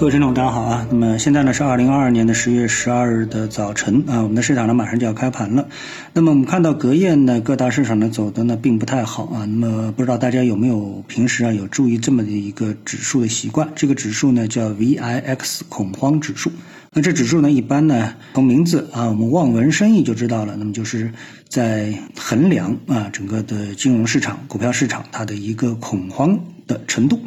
各位听众，大家好啊！那么现在呢是二零二二年的十月十二日的早晨啊，我们的市场呢马上就要开盘了。那么我们看到隔夜呢各大市场呢走的呢并不太好啊。那么不知道大家有没有平时啊有注意这么的一个指数的习惯？这个指数呢叫 VIX 恐慌指数。那这指数呢一般呢从名字啊我们望文生义就知道了，那么就是在衡量啊整个的金融市场、股票市场它的一个恐慌的程度。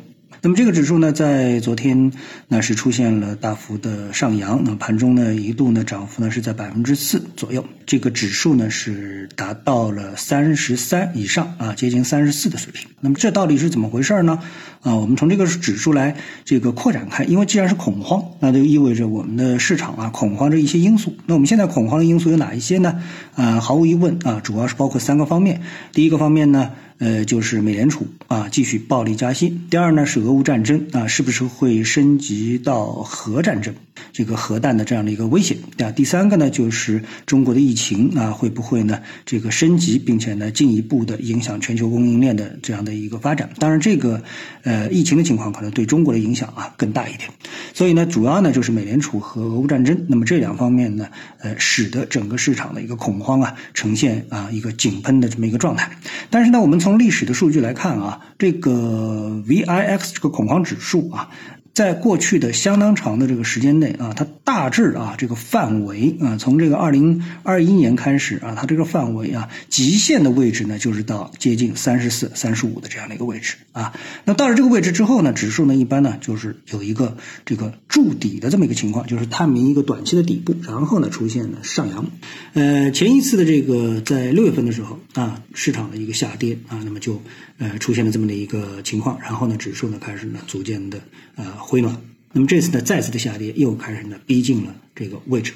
那么这个指数呢，在昨天那是出现了大幅的上扬，那盘中呢一度呢涨幅呢是在百分之四左右，这个指数呢是达到了三十三以上啊，接近三十四的水平。那么这到底是怎么回事呢？啊，我们从这个指数来这个扩展开，因为既然是恐慌，那就意味着我们的市场啊恐慌着一些因素。那我们现在恐慌的因素有哪一些呢？啊，毫无疑问啊，主要是包括三个方面。第一个方面呢。呃，就是美联储啊继续暴力加息。第二呢是俄乌战争啊，是不是会升级到核战争？这个核弹的这样的一个威胁啊。第三个呢就是中国的疫情啊，会不会呢这个升级，并且呢进一步的影响全球供应链的这样的一个发展？当然，这个呃疫情的情况可能对中国的影响啊更大一点。所以呢，主要呢就是美联储和俄乌战争。那么这两方面呢，呃，使得整个市场的一个恐慌啊呈现啊一个井喷的这么一个状态。但是呢，我们从历史的数据来看啊，这个 VIX 这个恐慌指数啊。在过去的相当长的这个时间内啊，它大致啊这个范围啊，从这个二零二一年开始啊，它这个范围啊，极限的位置呢，就是到接近三十四、三十五的这样的一个位置啊。那到了这个位置之后呢，指数呢一般呢就是有一个这个筑底的这么一个情况，就是探明一个短期的底部，然后呢出现了上扬。呃，前一次的这个在六月份的时候啊，市场的一个下跌啊，那么就呃出现了这么的一个情况，然后呢指数呢开始呢逐渐的呃。回暖，那么这次呢再次的下跌，又开始呢逼近了这个位置，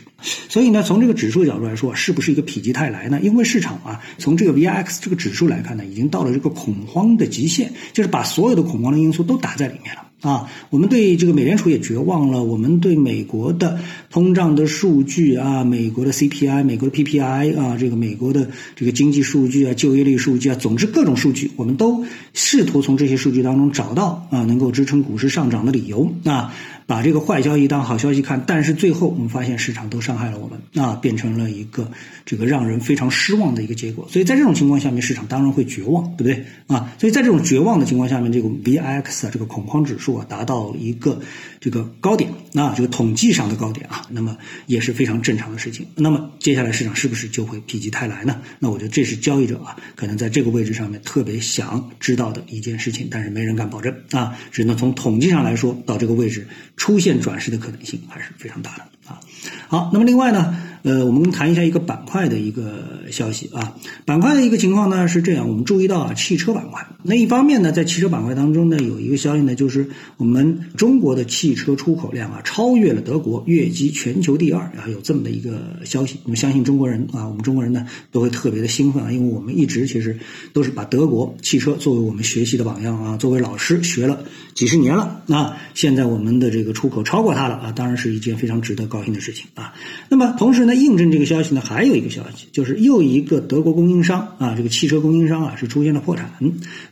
所以呢从这个指数角度来说，是不是一个否极泰来呢？因为市场啊从这个 VIX 这个指数来看呢，已经到了这个恐慌的极限，就是把所有的恐慌的因素都打在里面了。啊，我们对这个美联储也绝望了，我们对美国的通胀的数据啊，美国的 CPI、美国的 PPI 啊，这个美国的这个经济数据啊、就业率数据啊，总之各种数据，我们都试图从这些数据当中找到啊能够支撑股市上涨的理由啊。把这个坏消息当好消息看，但是最后我们发现市场都伤害了我们啊，变成了一个这个让人非常失望的一个结果。所以在这种情况下面，市场当然会绝望，对不对啊？所以在这种绝望的情况下面，这个 VIX 啊，这个恐慌指数啊，达到一个这个高点那，这个统计上的高点啊，那么也是非常正常的事情。那么接下来市场是不是就会否极泰来呢？那我觉得这是交易者啊，可能在这个位置上面特别想知道的一件事情，但是没人敢保证啊，只能从统计上来说，到这个位置。出现转势的可能性还是非常大的啊。好，那么另外呢？呃，我们谈一下一个板块的一个消息啊。板块的一个情况呢是这样，我们注意到啊，汽车板块。那一方面呢，在汽车板块当中呢，有一个消息呢，就是我们中国的汽车出口量啊，超越了德国，跃居全球第二啊，有这么的一个消息。那么相信中国人啊，我们中国人呢都会特别的兴奋啊，因为我们一直其实都是把德国汽车作为我们学习的榜样啊，作为老师学了几十年了啊。现在我们的这个出口超过它了啊，当然是一件非常值得高兴的事情啊。那么同时呢。印证这个消息呢，还有一个消息，就是又一个德国供应商啊，这个汽车供应商啊是出现了破产。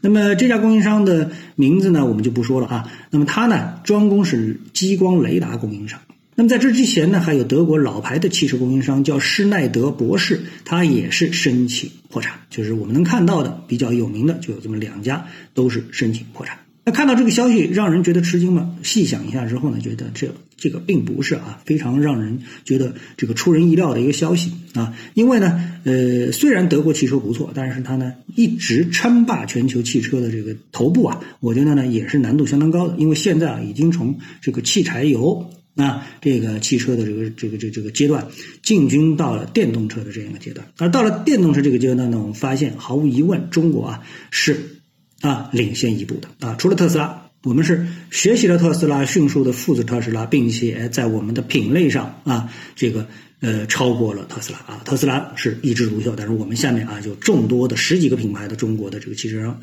那么这家供应商的名字呢，我们就不说了啊。那么它呢，专攻是激光雷达供应商。那么在这之前呢，还有德国老牌的汽车供应商叫施耐德博士，他也是申请破产。就是我们能看到的比较有名的，就有这么两家，都是申请破产。那看到这个消息，让人觉得吃惊吗？细想一下之后呢，觉得这这个并不是啊，非常让人觉得这个出人意料的一个消息啊。因为呢，呃，虽然德国汽车不错，但是它呢一直称霸全球汽车的这个头部啊，我觉得呢也是难度相当高的。因为现在啊，已经从这个汽柴油啊这个汽车的这个这个这这个阶段，进军到了电动车的这样一个阶段。而到了电动车这个阶段呢，我们发现毫无疑问，中国啊是。啊，领先一步的啊，除了特斯拉，我们是学习了特斯拉，迅速的复制特斯拉，并且在我们的品类上啊，这个呃超过了特斯拉啊。特斯拉是一枝独秀，但是我们下面啊，就众多的十几个品牌的中国的这个汽车商，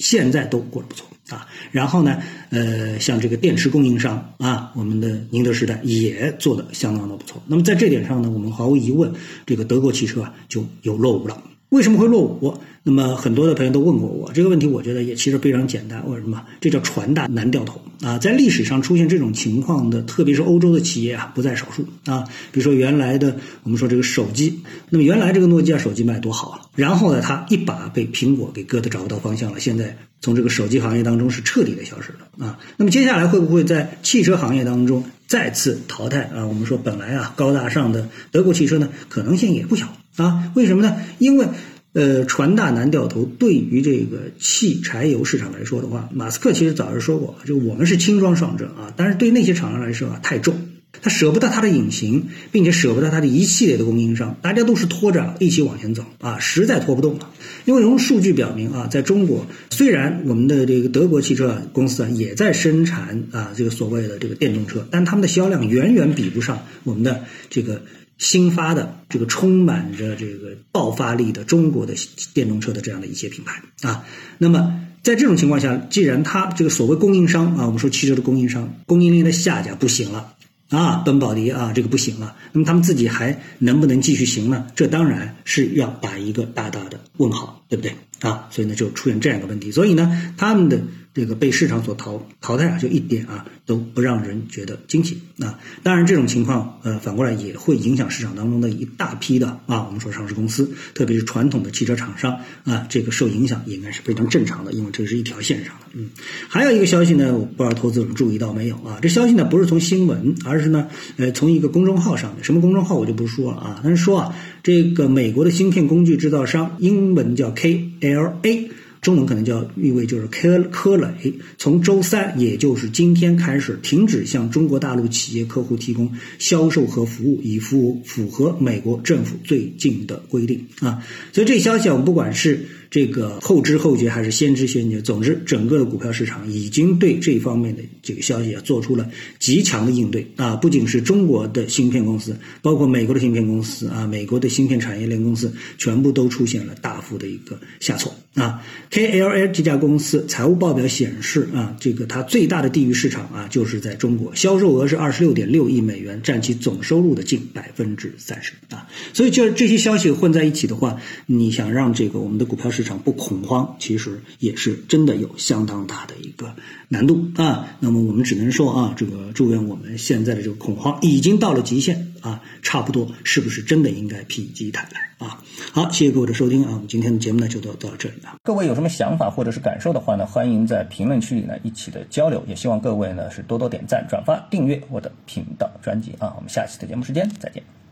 现在都过得不错啊。然后呢，呃，像这个电池供应商啊，我们的宁德时代也做的相当的不错。那么在这点上呢，我们毫无疑问，这个德国汽车啊就有落伍了。为什么会落伍？那么很多的朋友都问过我这个问题，我觉得也其实非常简单。为什么？这叫船大难掉头啊！在历史上出现这种情况的，特别是欧洲的企业啊，不在少数啊。比如说原来的我们说这个手机，那么原来这个诺基亚手机卖多好啊，然后呢，它一把被苹果给割的找不到方向了。现在从这个手机行业当中是彻底的消失了啊。那么接下来会不会在汽车行业当中再次淘汰啊？我们说本来啊高大上的德国汽车呢，可能性也不小啊。为什么呢？因为呃，船大难掉头。对于这个汽柴油市场来说的话，马斯克其实早就说过，就我们是轻装上阵啊。但是对那些厂商来说啊，太重，他舍不得他的引擎，并且舍不得他的一系列的供应商，大家都是拖着一起往前走啊，实在拖不动了。因为从数据表明啊，在中国，虽然我们的这个德国汽车公司啊也在生产啊这个所谓的这个电动车，但他们的销量远远比不上我们的这个。新发的这个充满着这个爆发力的中国的电动车的这样的一些品牌啊，那么在这种情况下，既然它这个所谓供应商啊，我们说汽车的供应商供应链的下家不行了啊，奔宝迪啊这个不行了，那么他们自己还能不能继续行呢？这当然是要打一个大大的问号，对不对啊？所以呢，就出现这样一个问题，所以呢，他们的。这个被市场所淘淘汰啊，就一点啊都不让人觉得惊奇啊。当然，这种情况呃反过来也会影响市场当中的一大批的啊，我们说上市公司，特别是传统的汽车厂商啊，这个受影响应该是非常正常的，因为这是一条线上的。嗯，还有一个消息呢，我不知道投资者注意到没有啊？这消息呢不是从新闻，而是呢呃从一个公众号上面，什么公众号我就不说了啊。但是说啊，这个美国的芯片工具制造商，英文叫 KLA。中文可能叫誉为就是科科磊，从周三，也就是今天开始，停止向中国大陆企业客户提供销售和服务，以符符合美国政府最近的规定啊。所以这消息，我们不管是。这个后知后觉还是先知先觉，总之，整个的股票市场已经对这方面的这个消息啊做出了极强的应对啊！不仅是中国的芯片公司，包括美国的芯片公司啊，美国的芯片产业链公司，全部都出现了大幅的一个下挫啊！KLA 这家公司财务报表显示啊，这个它最大的地域市场啊就是在中国，销售额是二十六点六亿美元，占其总收入的近百分之三十啊！所以，就这些消息混在一起的话，你想让这个我们的股票市场不恐慌，其实也是真的有相当大的一个难度啊。那么我们只能说啊，这个祝愿我们现在的这个恐慌已经到了极限啊，差不多是不是真的应该否极泰来啊？好，谢谢各位的收听啊，我们今天的节目呢就到到这里了。各位有什么想法或者是感受的话呢，欢迎在评论区里呢一起的交流，也希望各位呢是多多点赞、转发、订阅我的频道专辑啊。我们下期的节目时间再见。